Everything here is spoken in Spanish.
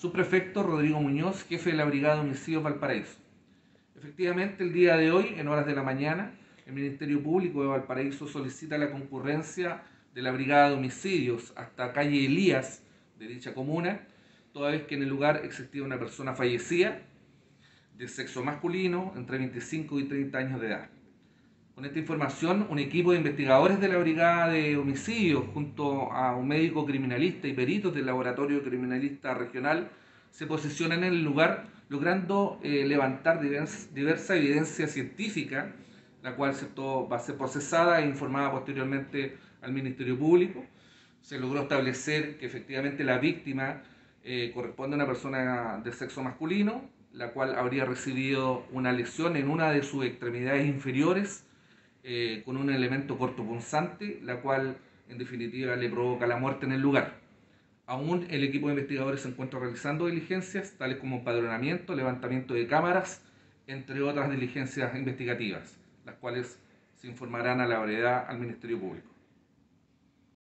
Subprefecto Rodrigo Muñoz, jefe de la Brigada de Homicidios Valparaíso. Efectivamente, el día de hoy, en horas de la mañana, el Ministerio Público de Valparaíso solicita la concurrencia de la Brigada de Homicidios hasta calle Elías de dicha comuna, toda vez que en el lugar existía una persona fallecida de sexo masculino entre 25 y 30 años de edad. Con esta información, un equipo de investigadores de la Brigada de Homicidios, junto a un médico criminalista y peritos del Laboratorio Criminalista Regional, se posicionan en el lugar logrando eh, levantar diversa evidencia científica, la cual se va a ser procesada e informada posteriormente al Ministerio Público. Se logró establecer que efectivamente la víctima eh, corresponde a una persona de sexo masculino, la cual habría recibido una lesión en una de sus extremidades inferiores eh, con un elemento cortopunzante, la cual en definitiva le provoca la muerte en el lugar. Aún el equipo de investigadores se encuentra realizando diligencias, tales como empadronamiento, levantamiento de cámaras, entre otras diligencias investigativas, las cuales se informarán a la brevedad al Ministerio Público.